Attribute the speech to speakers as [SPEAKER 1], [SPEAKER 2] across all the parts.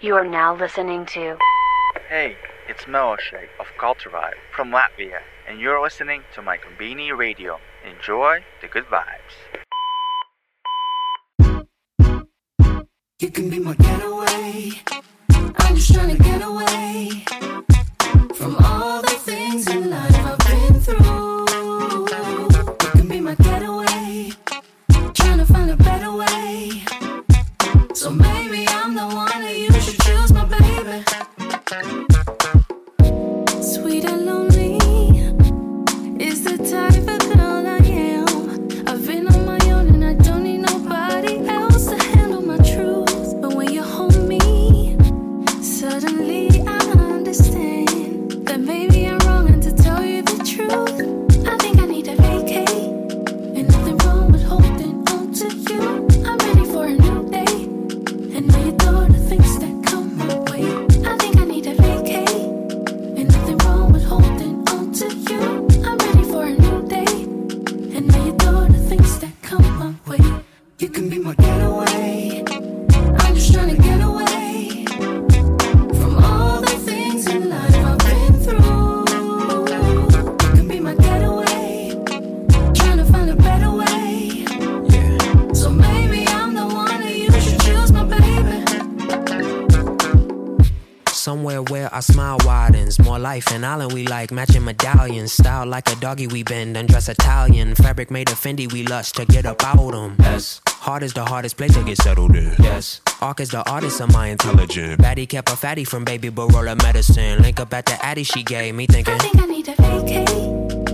[SPEAKER 1] You are now listening to.
[SPEAKER 2] Hey, it's Meloshe of Cultravibe from Latvia, and you're listening to my Konbini Radio. Enjoy the good vibes.
[SPEAKER 3] You can be my getaway. I'm just trying to get away from all.
[SPEAKER 4] like a doggy we bend and dress Italian. Fabric made of Fendi we lust to get up them. Yes. Hard is the hardest place to get settled in. Yes. Arc is the artist of my intelligence. Batty kept a fatty from baby Barola medicine. Link up at the Addy she gave me thinking.
[SPEAKER 3] I think I need a vacay.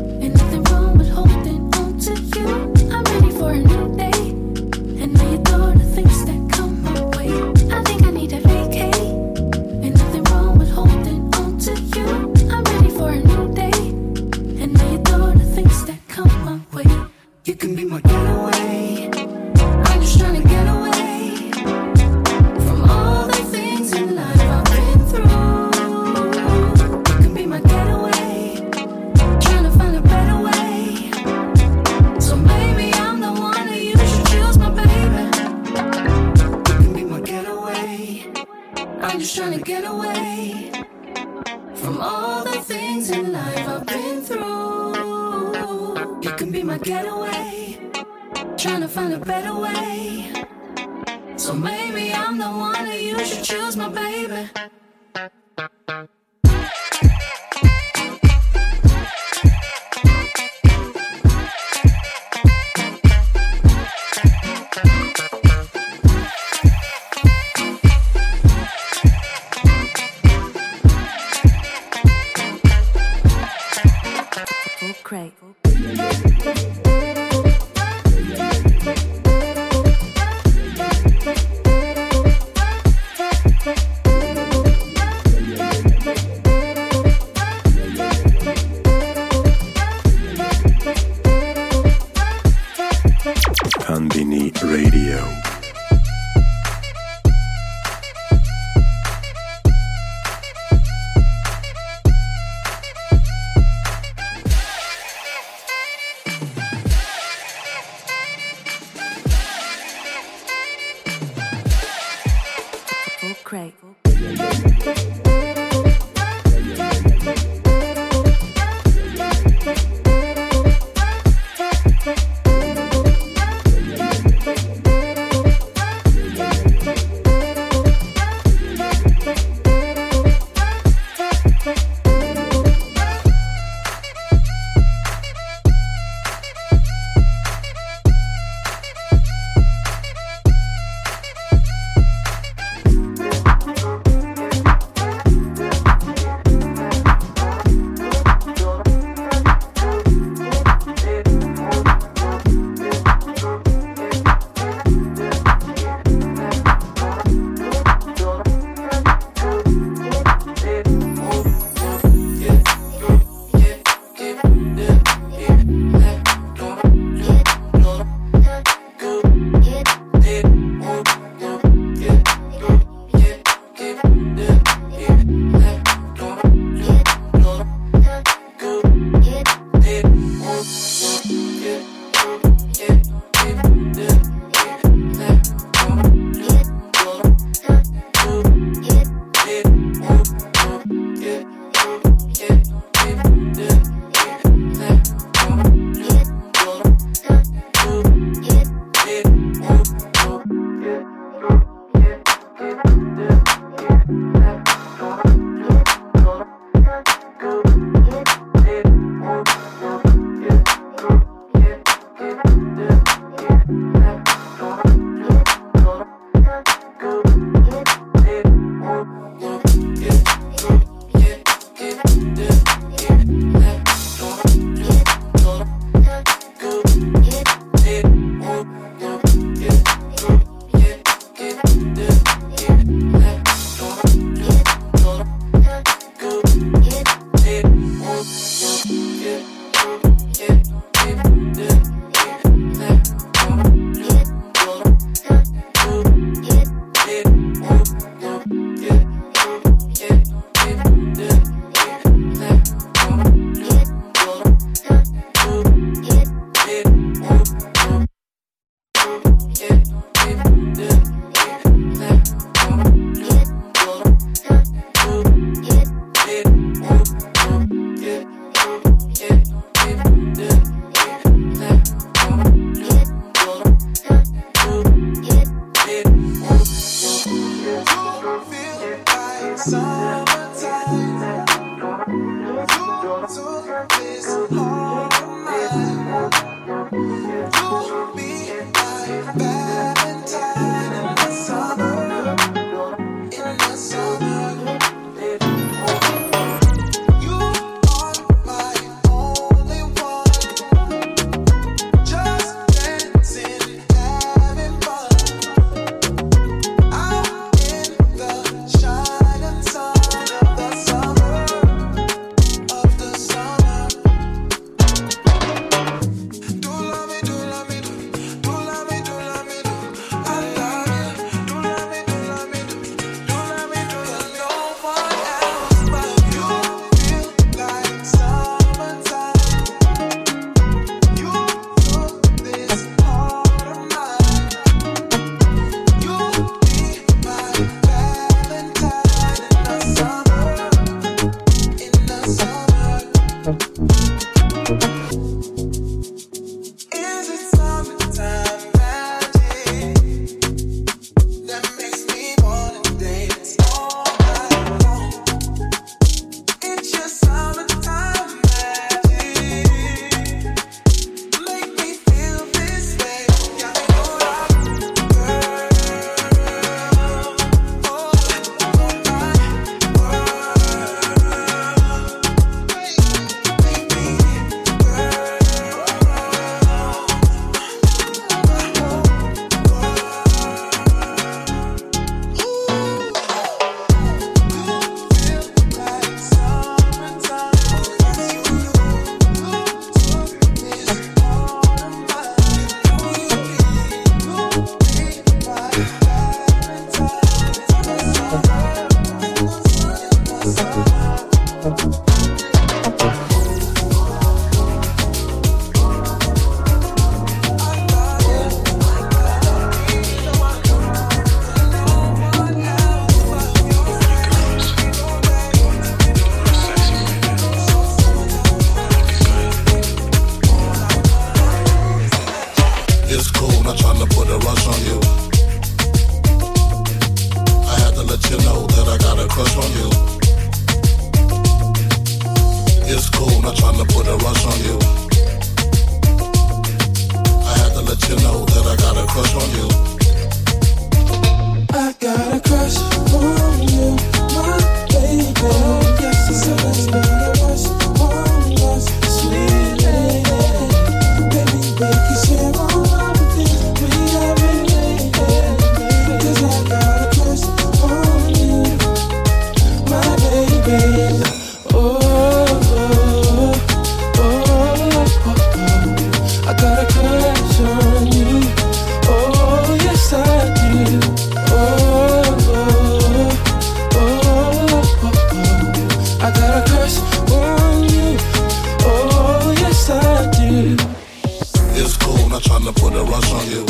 [SPEAKER 3] put a rush on you.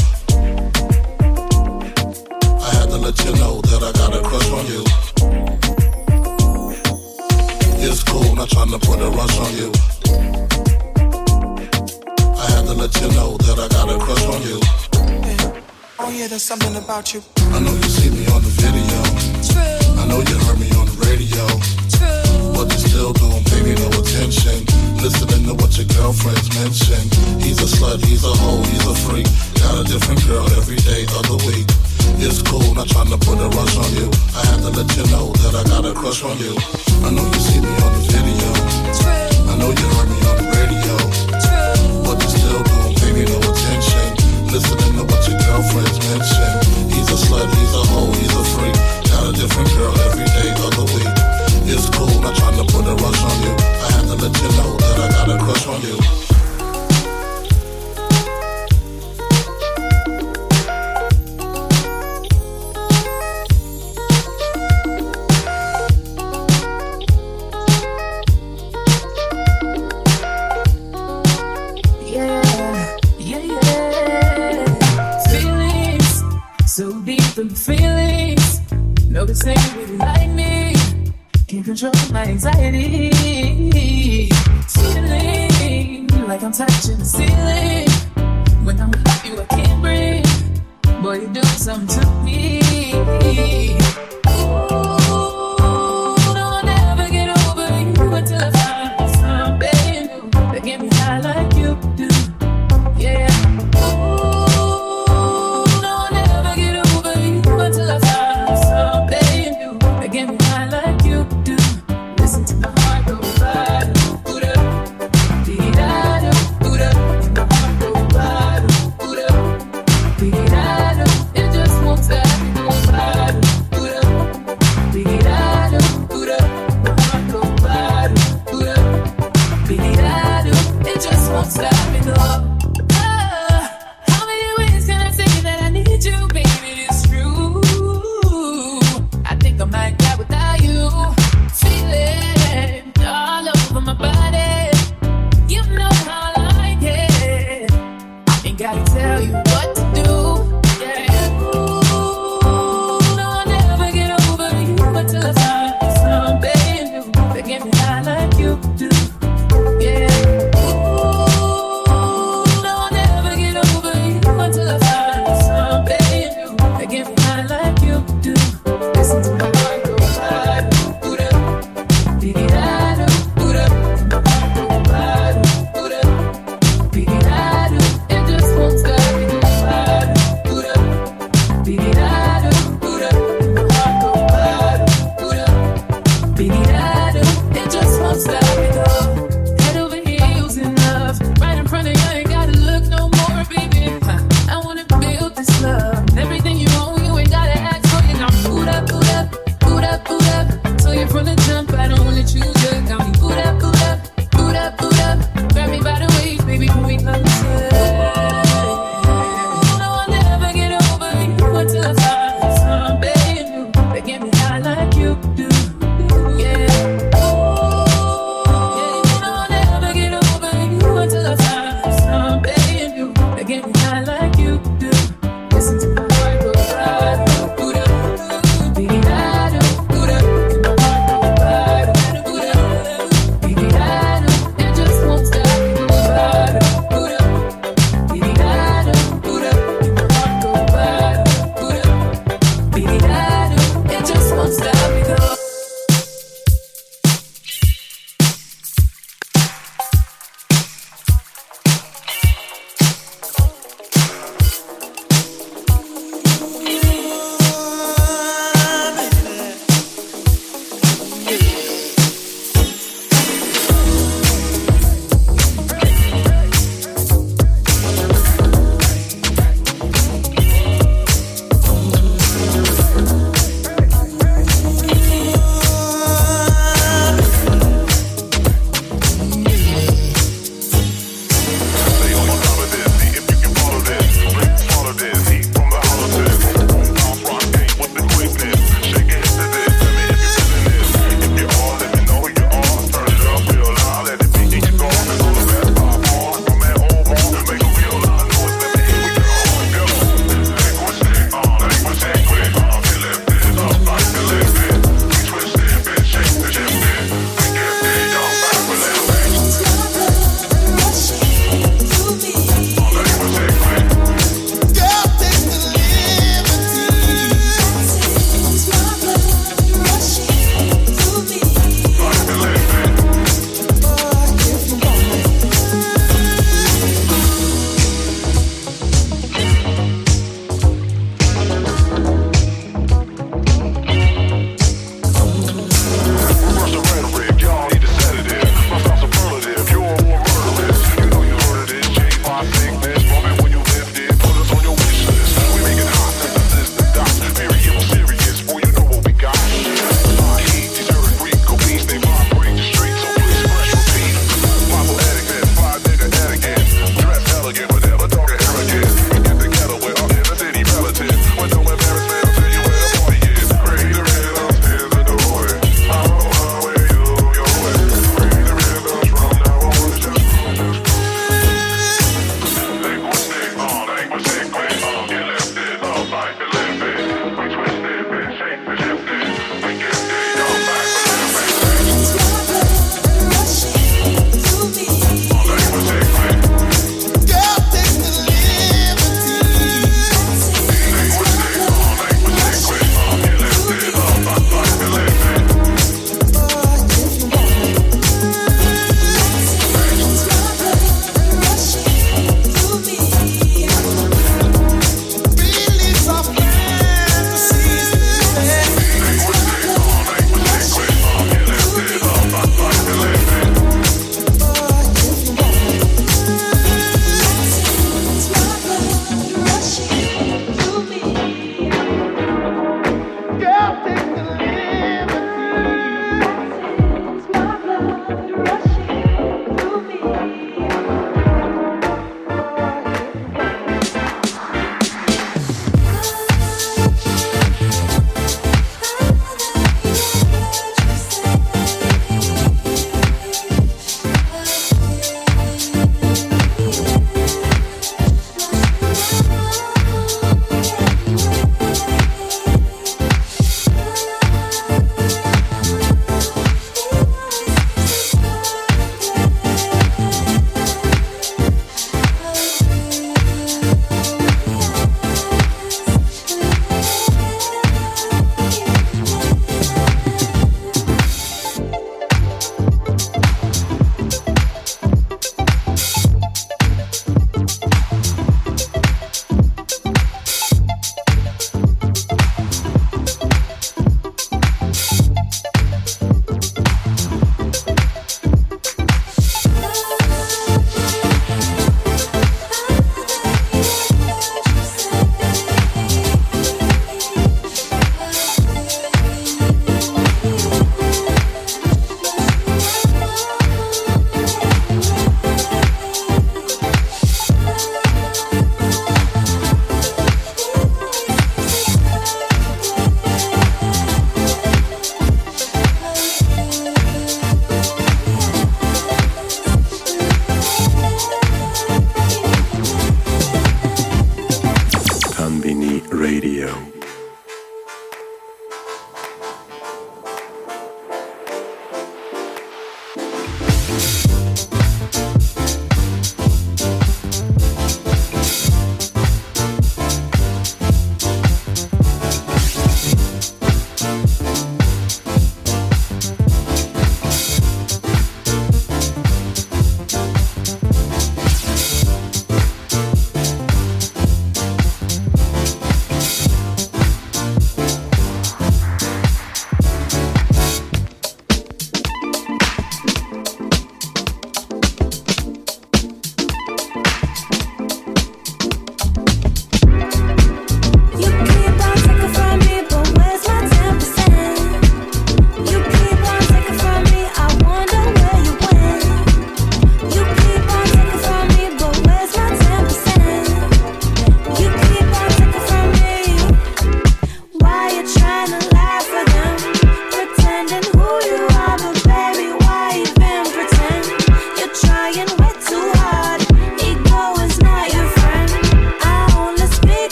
[SPEAKER 3] I had to let you know that I got a crush on you. It's cool, not trying to put a rush on you. I had to let you know that
[SPEAKER 5] I got a crush on you. Oh yeah, there's something about you. I know you see me on the video. True. I know you
[SPEAKER 3] heard me on the radio but you still don't pay me no attention. Listening to what your girlfriends mention. He's a slut, he's a hoe, he's a freak. Got a different girl every day of the week. It's cool, not trying to put a rush on you. I had to let you know that I got a crush on you. I know you see me on the video. True. I know you heard me on the radio. True. But you still don't pay me no attention. Listening to
[SPEAKER 6] what your girlfriends mention. He's a slut, he's a hoe, he's a freak. Got a different girl it's cool, not trying to put a rush on you. I had to let you know that I got
[SPEAKER 7] a
[SPEAKER 8] crush on you.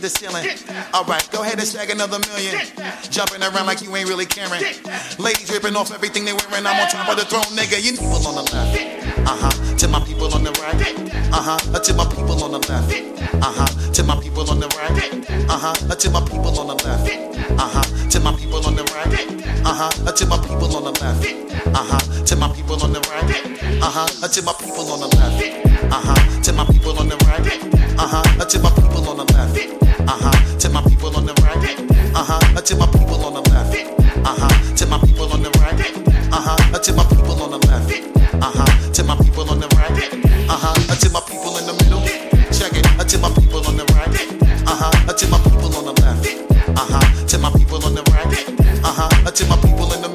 [SPEAKER 9] the
[SPEAKER 10] ceiling. All right, go ahead and stack another million. Jumping around like you ain't really caring. Ladies ripping off everything they wearing. I'm on top of the throne, nigga. You people on the left. to my people in the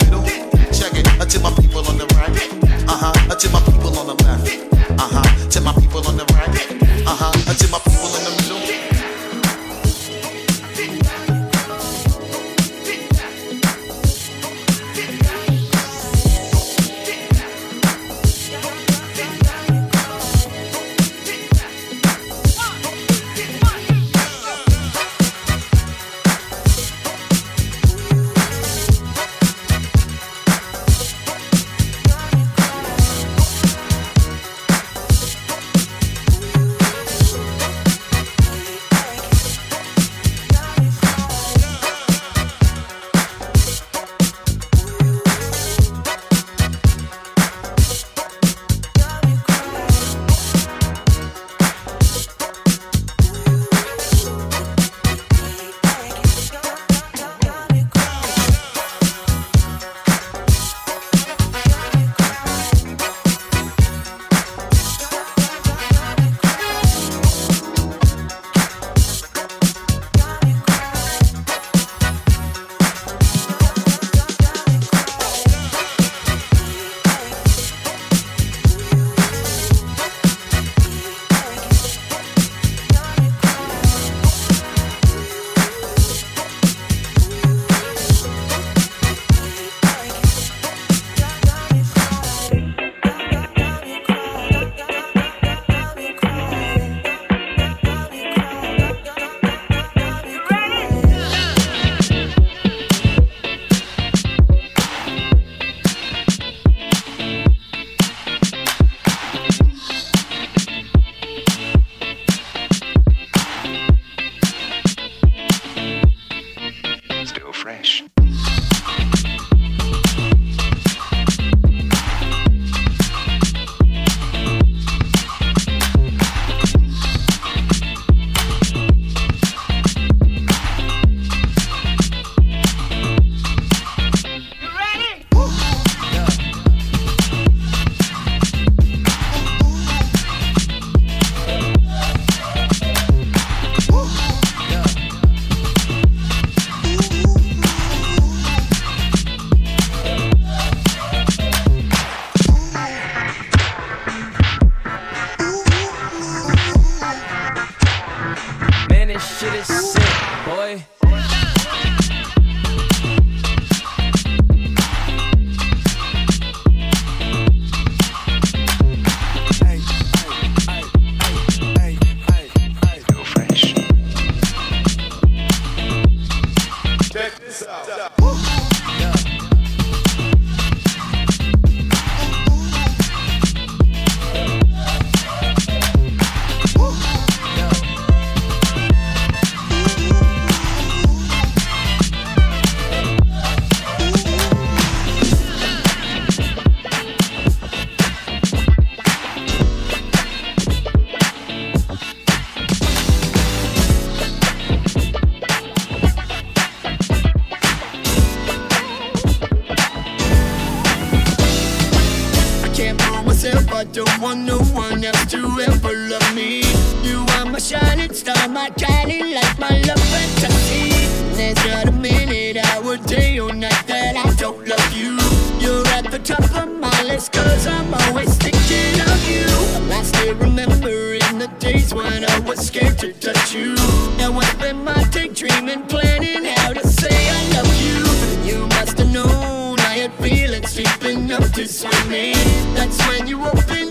[SPEAKER 11] That's when you
[SPEAKER 12] open.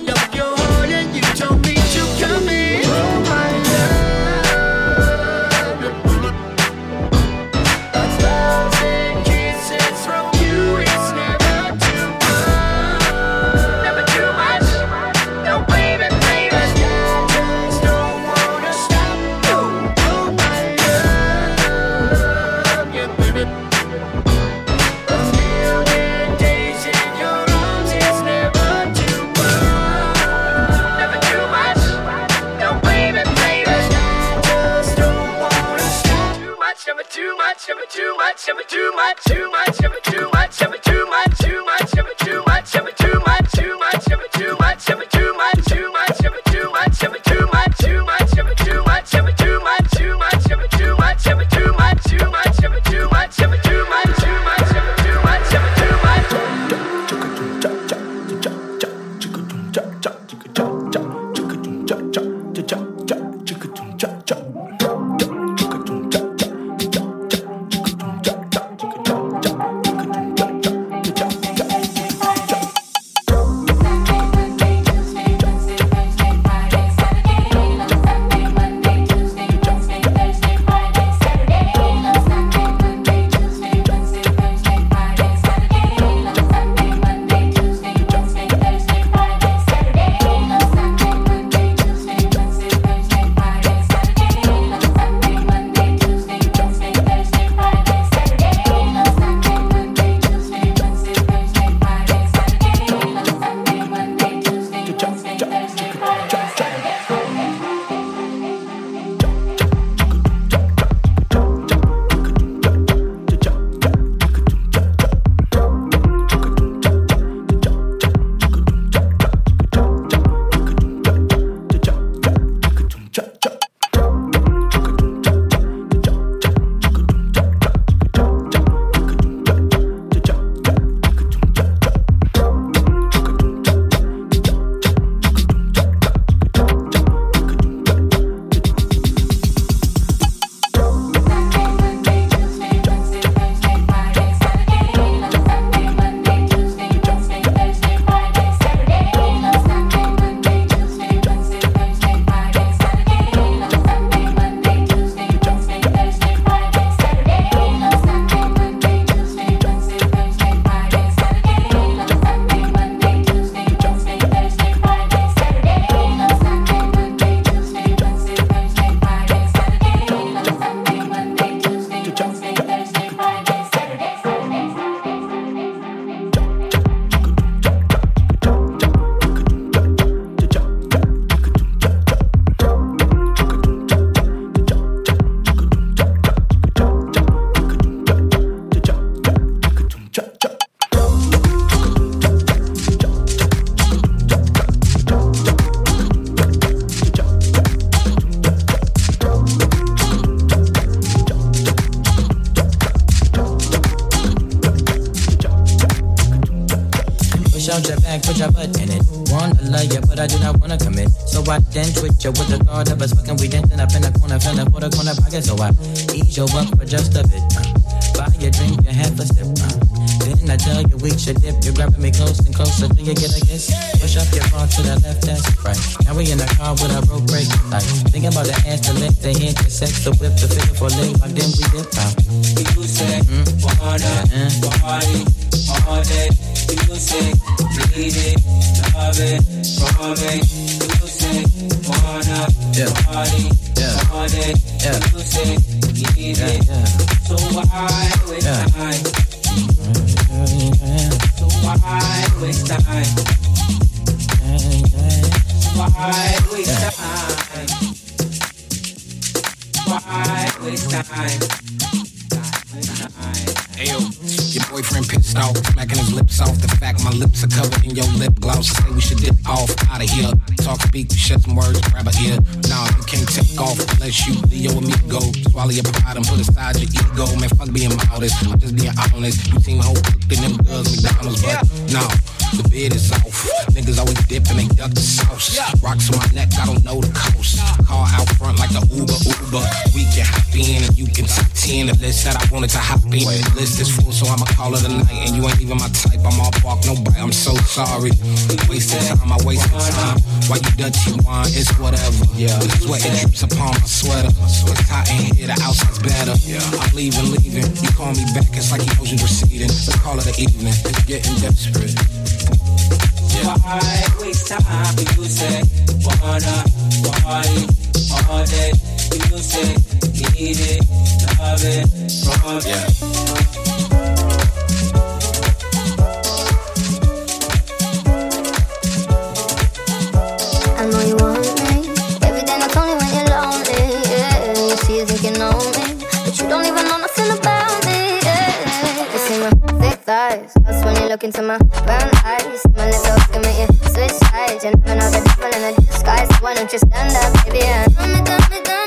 [SPEAKER 12] Water party. Music, need it, love it. Music, party Music, need it. So why waste time? So why waste time? Why waste time? Why waste time?
[SPEAKER 13] Your boyfriend pissed off, smacking his lips off. The fact my lips are covered in your lip gloss. Say we should dip off, out of here. Talk, speak, shut some words, grab a ear. Nah, you can't take off unless you Leo with me go. Swallow your pride and put aside your ego. Man, fuck being modest. I'm just being honest. You seem whole cooked in them girls McDonald's, but yeah. Nah. The beard is off. Niggas always dipping, and they duck the sauce. Rocks on my neck, I don't know the coast. Car out front like the Uber Uber. We can hop in and you can top 10. The list that I wanted to hop in. The list is full, so I'ma call it a night. And you ain't even my type. I'm all bark, no bite. I'm so sorry. Wasted time, I wasted time. Why you Dutchy wine? It's whatever. Yeah. Sweat it drips upon my sweater. It's hot in here, the outside's better. Yeah. I'm leaving, leaving. You call me back, it's like emotions receding. Let's call it an evening. It's getting desperate.
[SPEAKER 12] Why waste time? Wanna party all day. Need it, love it,
[SPEAKER 13] yeah.
[SPEAKER 14] look into my brown eyes. My little to make you switch sides. You never know the devil in the disguise. Why don't you stand up, baby? And tell dumb, dumb, me.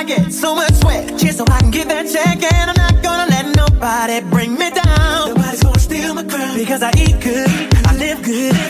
[SPEAKER 14] I get so much sweat just so I can
[SPEAKER 15] get that check, and I'm not gonna let nobody bring me down. Nobody's gonna steal my crown because I eat good, I live good.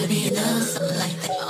[SPEAKER 11] gotta
[SPEAKER 16] be in something like that.